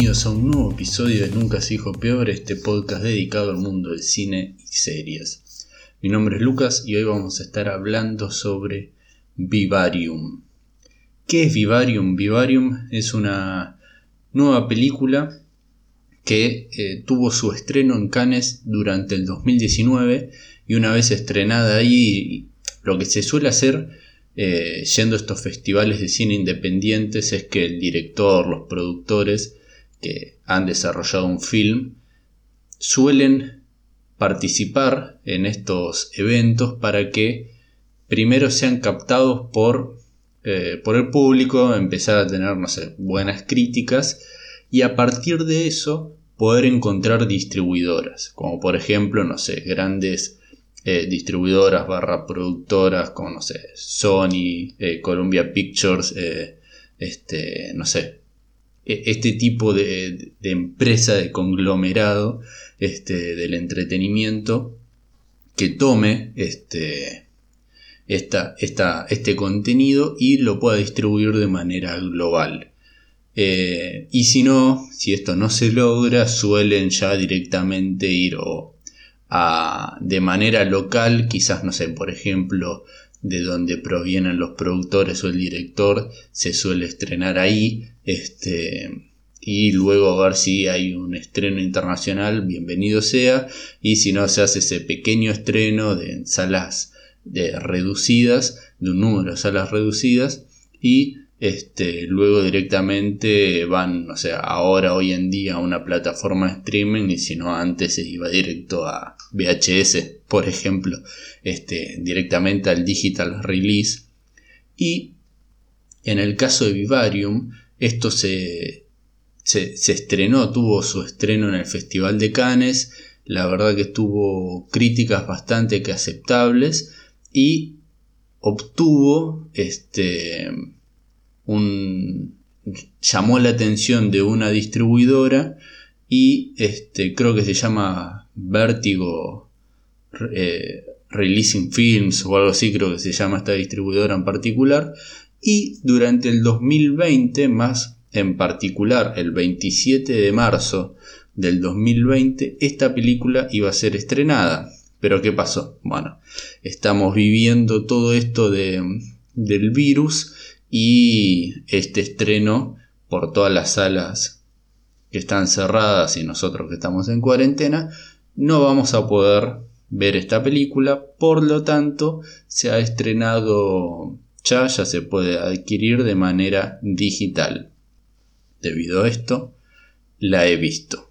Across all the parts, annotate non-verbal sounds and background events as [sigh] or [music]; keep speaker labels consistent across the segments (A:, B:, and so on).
A: Bienvenidos a un nuevo episodio de Nunca se dijo peor, este podcast dedicado al mundo del cine y series. Mi nombre es Lucas y hoy vamos a estar hablando sobre Vivarium. ¿Qué es Vivarium? Vivarium es una nueva película que eh, tuvo su estreno en Cannes durante el 2019 y una vez estrenada ahí, lo que se suele hacer eh, yendo a estos festivales de cine independientes es que el director, los productores que han desarrollado un film suelen participar en estos eventos para que primero sean captados por, eh, por el público, empezar a tener, no sé, buenas críticas y a partir de eso poder encontrar distribuidoras, como por ejemplo, no sé, grandes eh, distribuidoras barra productoras como, no sé, Sony, eh, Columbia Pictures, este, no sé, este tipo de, empresa, de conglomerado este, del entretenimiento que tome este, esta, este contenido y lo pueda distribuir de manera global. y si no, si esto no se logra, suelen ya directamente ir o de manera local, quizás no sé, por ejemplo, de donde provienen los productores o el director, se suele estrenar ahí, este, y luego ver si hay un estreno internacional, bienvenido sea, y si no se hace ese pequeño estreno de salas de reducidas, de un número de salas reducidas, y este, luego directamente van, o sea, ahora hoy en día a una plataforma de streaming y si no antes se iba directo a VHS, por ejemplo, este, directamente al digital release. Y en el caso de Vivarium, esto se, se, estrenó, tuvo su estreno en el Festival de Cannes, la verdad que tuvo críticas bastante que aceptables y obtuvo este llamó la atención de una distribuidora y este, creo que se llama Vertigo eh, Releasing Films o algo así, creo que se llama esta distribuidora en particular. Y durante el 2020, más en particular el 27 de marzo del 2020, esta película iba a ser estrenada. Pero ¿qué pasó? Bueno, estamos viviendo todo esto de, del virus y este estreno por todas las salas que están cerradas y nosotros que estamos en cuarentena, no vamos a poder ver esta película, por lo tanto se ha estrenado ya, ya se puede adquirir de manera digital. Debido a esto, la he visto.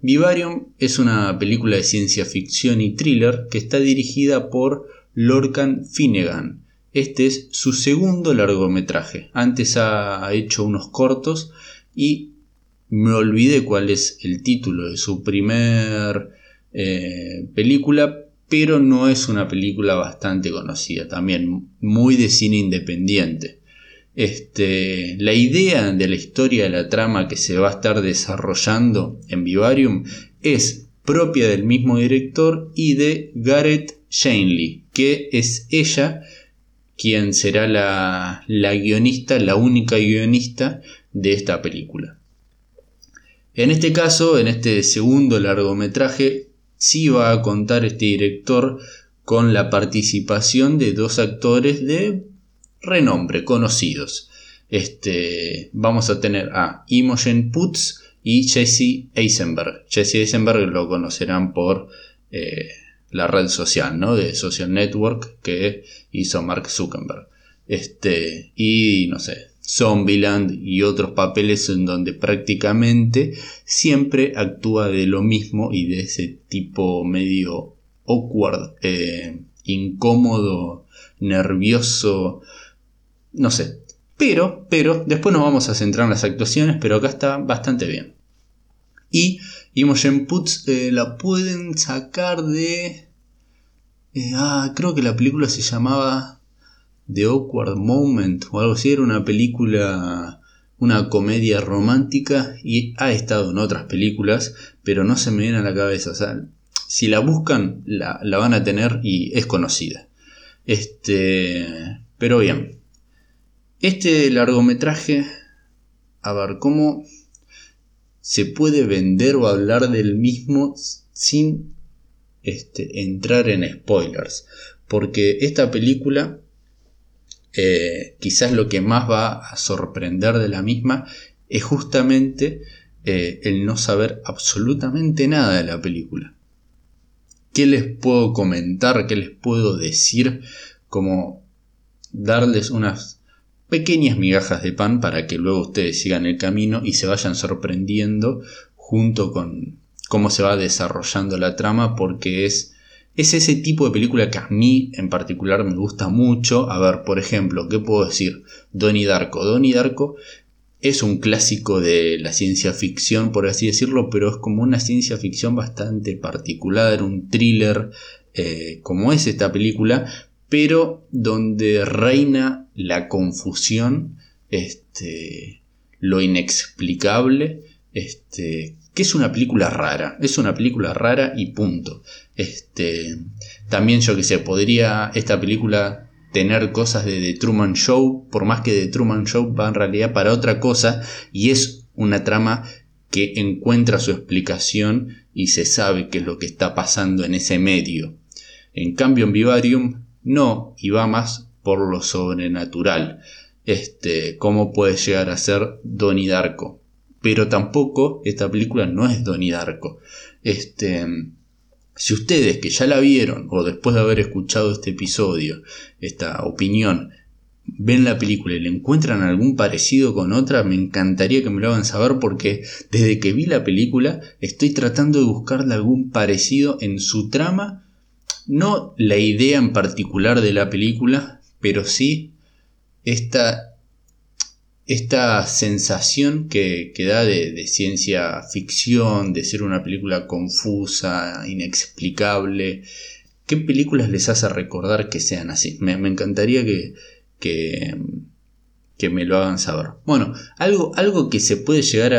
A: Vivarium es una película de ciencia ficción y thriller que está dirigida por Lorcan Finnegan, este es su segundo largometraje. Antes ha hecho unos cortos y me olvidé cuál es el título de su primer eh, película, pero no es una película bastante conocida, también muy de cine independiente. Este, la idea de la historia de la trama que se va a estar desarrollando en Vivarium es propia del mismo director y de Gareth Shanley, que es ella quien será la, guionista, la única guionista de esta película. En este caso, en este segundo largometraje, sí va a contar este director con la participación de dos actores de renombre, conocidos. Este, vamos a tener a Imogen Putz y Jesse Eisenberg. Jesse Eisenberg lo conocerán por eh, la red social, ¿no? De Social Network que hizo Mark Zuckerberg. Este, y no sé, Zombieland y otros papeles en donde prácticamente siempre actúa de lo mismo y de ese tipo medio awkward, eh, incómodo, nervioso, no sé. Pero, pero, después nos vamos a centrar en las actuaciones, pero acá está bastante bien. Y Imogen Putz eh, la pueden sacar de eh, ah, creo que la película se llamaba The Awkward Moment o algo así. Era una película, una comedia romántica y ha estado en otras películas, pero no se me viene a la cabeza. Si la buscan, la, van a tener y es conocida. Este, pero bien. Este largometraje, a ver, ¿cómo, se puede vender o hablar del mismo sin este, entrar en spoilers. Porque esta película, eh, quizás lo que más va a sorprender de la misma es justamente eh, el no saber absolutamente nada de la película. ¿Qué les puedo comentar? ¿Qué les puedo decir? Como darles unas pequeñas migajas de pan para que luego ustedes sigan el camino y se vayan sorprendiendo junto con cómo se va desarrollando la trama porque es es ese tipo de película que a mí en particular me gusta mucho. A ver, por ejemplo, ¿qué puedo decir? Donnie Darko. Donnie Darko es un clásico de la ciencia ficción, por así decirlo, pero es como una ciencia ficción bastante particular, un thriller, eh, como es esta película, pero donde reina la confusión, este, lo inexplicable, este, que es una película rara, es una película rara y punto. Este, también yo que sé, podría esta película tener cosas de The Truman Show, por más que The Truman Show va en realidad para otra cosa y es una trama que encuentra su explicación y se sabe qué es lo que está pasando en ese medio. En cambio en Vivarium no, y va más por lo sobrenatural. Este, cómo puede llegar a ser Donnie Darko pero tampoco esta película no es Donnie Darko. Este, si ustedes que ya la vieron o después de haber escuchado este episodio, esta opinión, ven la película y le encuentran algún parecido con otra, me encantaría que me lo hagan saber porque desde que vi la película estoy tratando de buscarle algún parecido en su trama, no la idea en particular de la película, pero sí esta esta sensación que, da de, ciencia ficción, de ser una película confusa, inexplicable. ¿Qué películas les hace recordar que sean así? Me, encantaría que, que, me lo hagan saber. Bueno, algo, algo que se puede llegar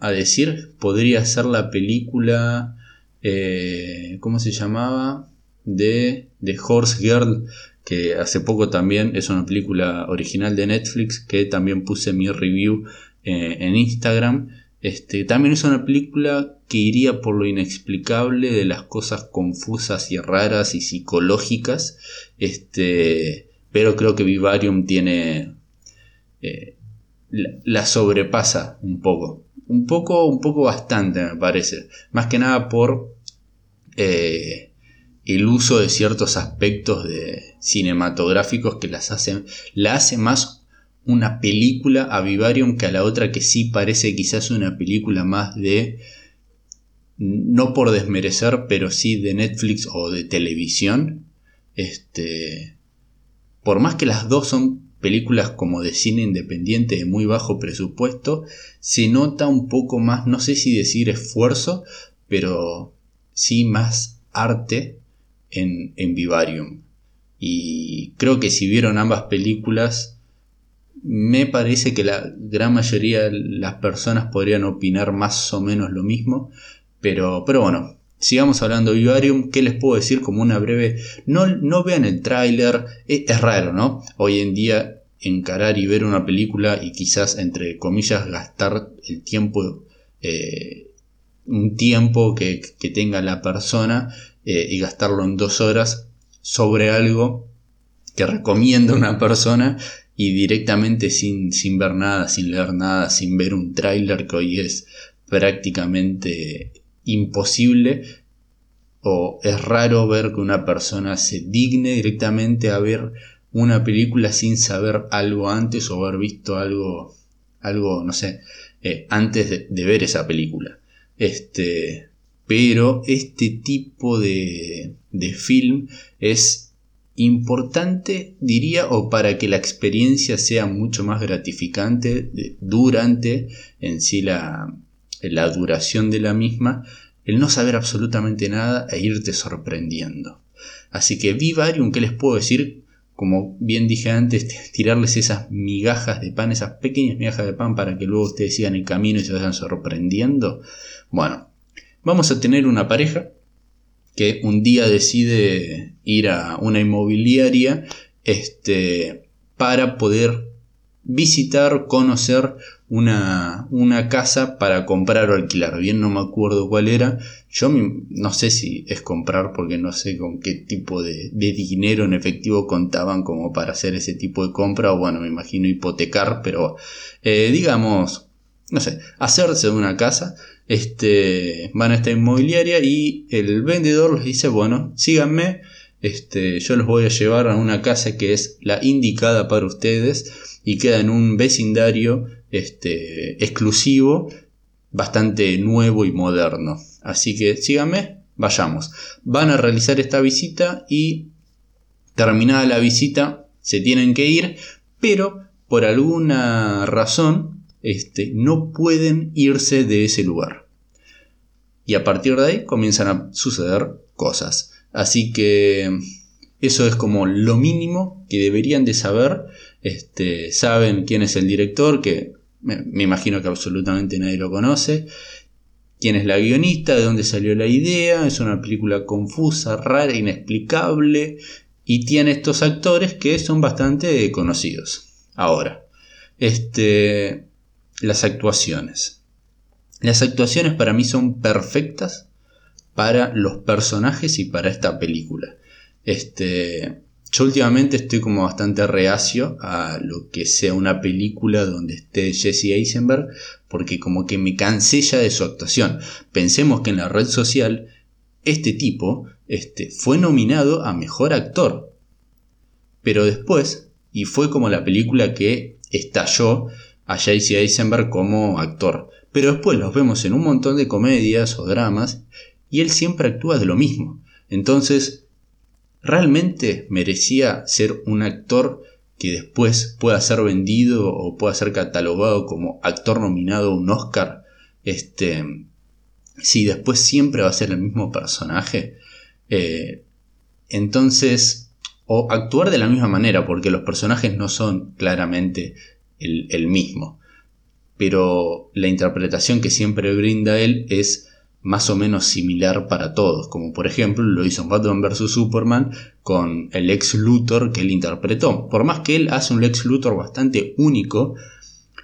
A: a, decir podría ser la película, eh, ¿cómo se llamaba? De, de Horse Girl que hace poco también es una película original de Netflix que también puse mi review eh, en Instagram. Este, también es una película que iría por lo inexplicable de las cosas confusas y raras y psicológicas. Este, pero creo que Vivarium tiene. Eh, la, sobrepasa un poco. Un poco, un poco bastante, me parece. Más que nada por. Eh, el uso de ciertos aspectos de cinematográficos que las hacen, la hace más una película a Vivarium que a la otra que sí parece quizás una película más de no por desmerecer, pero sí de Netflix o de televisión. Este, por más que las dos son películas como de cine independiente de muy bajo presupuesto, se nota un poco más, no sé si decir esfuerzo, pero sí más arte en, Vivarium. Y creo que si vieron ambas películas, me parece que la gran mayoría de las personas podrían opinar más o menos lo mismo. Pero, pero bueno, sigamos hablando de Vivarium. ¿Qué les puedo decir como una breve? No, no vean el tráiler. Es, raro, ¿no? Hoy en día encarar y ver una película y quizás, entre comillas, gastar el tiempo, eh, un tiempo que, que tenga la persona eh, y gastarlo en dos horas sobre algo que recomienda una persona y directamente sin, sin ver nada, sin leer nada, sin ver un tráiler que hoy es prácticamente imposible o es raro ver que una persona se digne directamente a ver una película sin saber algo antes o haber visto algo, algo no sé, eh, antes de, de, ver esa película. Este, pero este tipo de, film es importante, diría, o para que la experiencia sea mucho más gratificante durante en sí la, la duración de la misma, el no saber absolutamente nada e irte sorprendiendo. Así que Vivarium, ¿qué les puedo decir? Como bien dije antes, tirarles esas migajas de pan, esas pequeñas migajas de pan para que luego ustedes sigan el camino y se vayan sorprendiendo. Bueno, Vamos a tener una pareja que un día decide ir a una inmobiliaria este, para poder visitar, conocer una, una casa para comprar o alquilar. Bien no me acuerdo cuál era. Yo no sé si es comprar porque no sé con qué tipo de, dinero en efectivo contaban como para hacer ese tipo de compra. O bueno, me imagino hipotecar, pero eh, digamos, no sé, hacerse de una casa. Este, van a esta inmobiliaria y el vendedor les dice, bueno, síganme. Este, yo los voy a llevar a una casa que es la indicada para ustedes y queda en un vecindario este, exclusivo, bastante nuevo y moderno. Así que síganme, vayamos. Van a realizar esta visita y terminada la visita se tienen que ir, pero por alguna razón este, no pueden irse de ese lugar. Y a partir de ahí comienzan a suceder cosas. Así que eso es como lo mínimo que deberían de saber este, saben quién es el director, que me, imagino que absolutamente nadie lo conoce. Quién es la guionista, de dónde salió la idea. Es una película confusa, rara, inexplicable. Y tiene estos actores que son bastante conocidos. Ahora, este, las actuaciones. Las actuaciones para mí son perfectas para los personajes y para esta película. Este, yo últimamente estoy como bastante reacio a lo que sea una película donde esté Jesse Eisenberg, porque como que me cansé ya de su actuación. Pensemos que en la red social, este tipo este, fue nominado a Mejor Actor. Pero después, y fue como la película que estalló a Jesse Eisenberg como actor. Pero después los vemos en un montón de comedias o dramas, y él siempre actúa de lo mismo. Entonces, ¿Realmente merecía ser un actor que después pueda ser vendido o pueda ser catalogado como actor nominado a un Oscar? Este, si después siempre va a ser el mismo personaje. Eh, entonces, o actuar de la misma manera, porque los personajes no son claramente el, mismo. Pero la interpretación que siempre brinda él es más o menos similar para todos, como por ejemplo lo hizo en Batman vs. Superman con el ex Luthor que él interpretó. Por más que él hace un ex Luthor bastante único,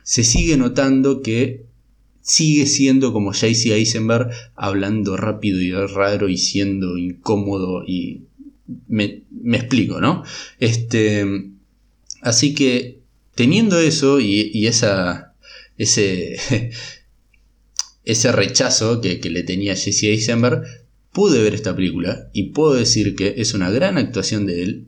A: se sigue notando que sigue siendo como J.C. Eisenberg hablando rápido y raro y siendo incómodo y me, me explico, ¿no? Este, así que teniendo eso y, esa, ese, [laughs] ese rechazo que, le tenía Jesse Eisenberg, pude ver esta película y puedo decir que es una gran actuación de él,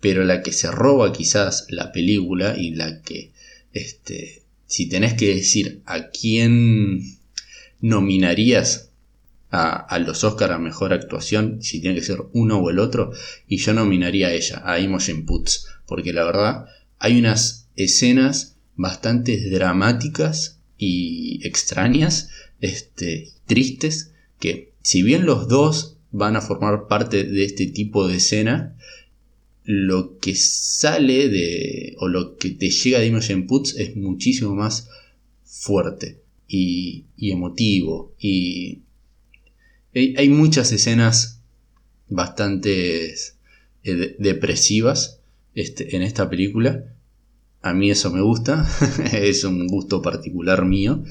A: pero la que se roba quizás la película y la que, este, si tenés que decir a quién nominarías a, los Oscars a Mejor Actuación, si tiene que ser uno o el otro, y yo nominaría a ella, a Imogen Putz, porque la verdad hay unas escenas bastante dramáticas y extrañas, este, tristes, que si bien los dos van a formar parte de este tipo de escena, lo que sale de, o lo que te llega de Imogen Putz es muchísimo más fuerte y, emotivo. Y hay, muchas escenas bastante eh, depresivas este, en esta película a mí eso me gusta, [laughs] es un gusto particular mío.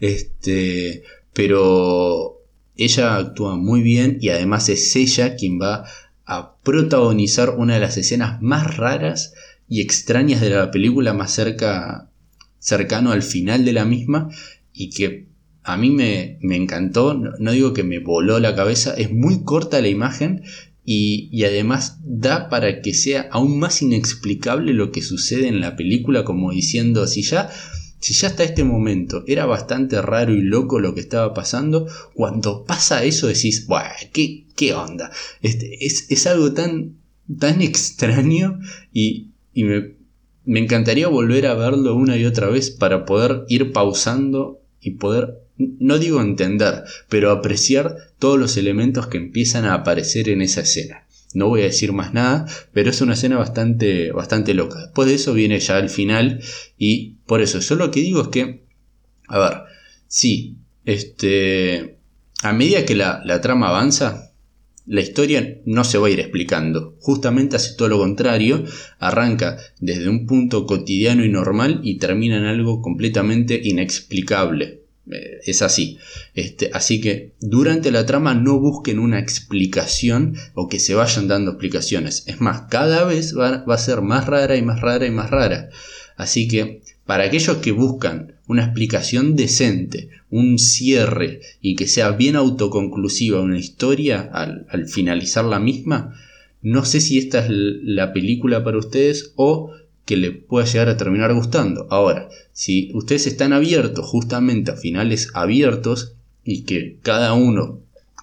A: Este, pero ella actúa muy bien y además es ella quien va a protagonizar una de las escenas más raras y extrañas de la película, más cerca, cercano al final de la misma y que a mí me, me encantó, no digo que me voló la cabeza, es muy corta la imagen y, además da para que sea aún más inexplicable lo que sucede en la película, como diciendo, si ya, si ya hasta este momento era bastante raro y loco lo que estaba pasando, cuando pasa eso decís, ¿qué, qué onda? Este, es, algo tan, tan extraño y, y me, me encantaría volver a verlo una y otra vez para poder ir pausando y poder no digo entender, pero apreciar todos los elementos que empiezan a aparecer en esa escena. No voy a decir más nada, pero es una escena bastante, bastante loca. Después de eso viene ya el final y por eso yo lo que digo es que, a ver, sí, este, a medida que la, trama avanza, la historia no se va a ir explicando. Justamente hace todo lo contrario, arranca desde un punto cotidiano y normal y termina en algo completamente inexplicable. Eh, es así. Este, así que durante la trama no busquen una explicación o que se vayan dando explicaciones. Es más, cada vez va, va a ser más rara y más rara y más rara. Así que para aquellos que buscan una explicación decente, un cierre y que sea bien autoconclusiva una historia al, finalizar la misma, no sé si esta es la película para ustedes o que le pueda llegar a terminar gustando. Ahora, si ustedes están abiertos justamente a finales abiertos y que cada uno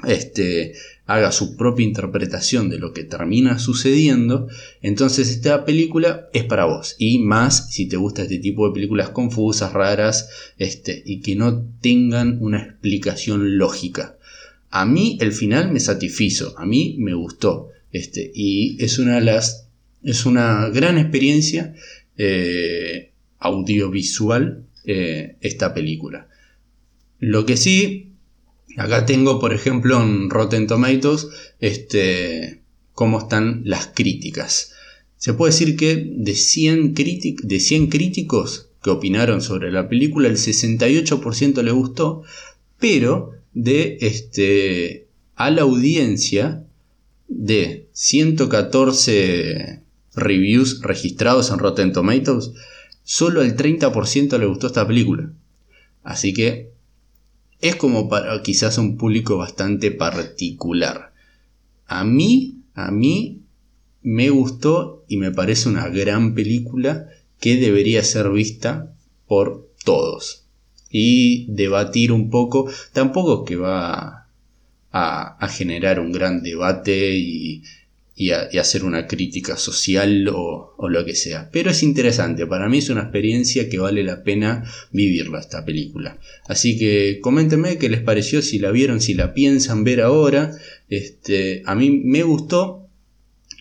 A: este, haga su propia interpretación de lo que termina sucediendo, entonces esta película es para vos. Y más si te gusta este tipo de películas confusas, raras, este, y que no tengan una explicación lógica. A mí el final me satisfizo, a mí me gustó. Este, y es una de las. Es una gran experiencia eh, audiovisual eh, esta película. Lo que sí Acá tengo, por ejemplo, en Rotten Tomatoes, este, cómo están las críticas. Se puede decir que de 100, de 100 críticos que opinaron sobre la película, el 68% le gustó, pero de este, a la audiencia de 114 reviews registrados en Rotten Tomatoes, solo el 30% le gustó esta película. Así que es como para quizás un público bastante particular. A mí, a mí me gustó y me parece una gran película que debería ser vista por todos. Y debatir un poco, tampoco que va a, a generar un gran debate y, y, hacer una crítica social o, lo que sea. Pero es interesante, para mí es una experiencia que vale la pena vivirla esta película. Así que coméntenme qué les pareció, si la vieron, si la piensan ver ahora. Este, a mí me gustó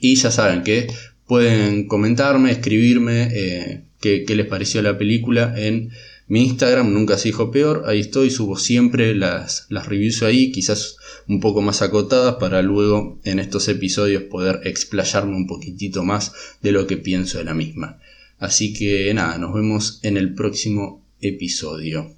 A: y ya saben que pueden comentarme, escribirme eh, qué, qué les pareció la película en mi Instagram nunca se dijo peor, ahí estoy, subo siempre las, las reviews ahí, quizás un poco más acotadas para luego en estos episodios poder explayarme un poquitito más de lo que pienso de la misma. Así que nada, nos vemos en el próximo episodio.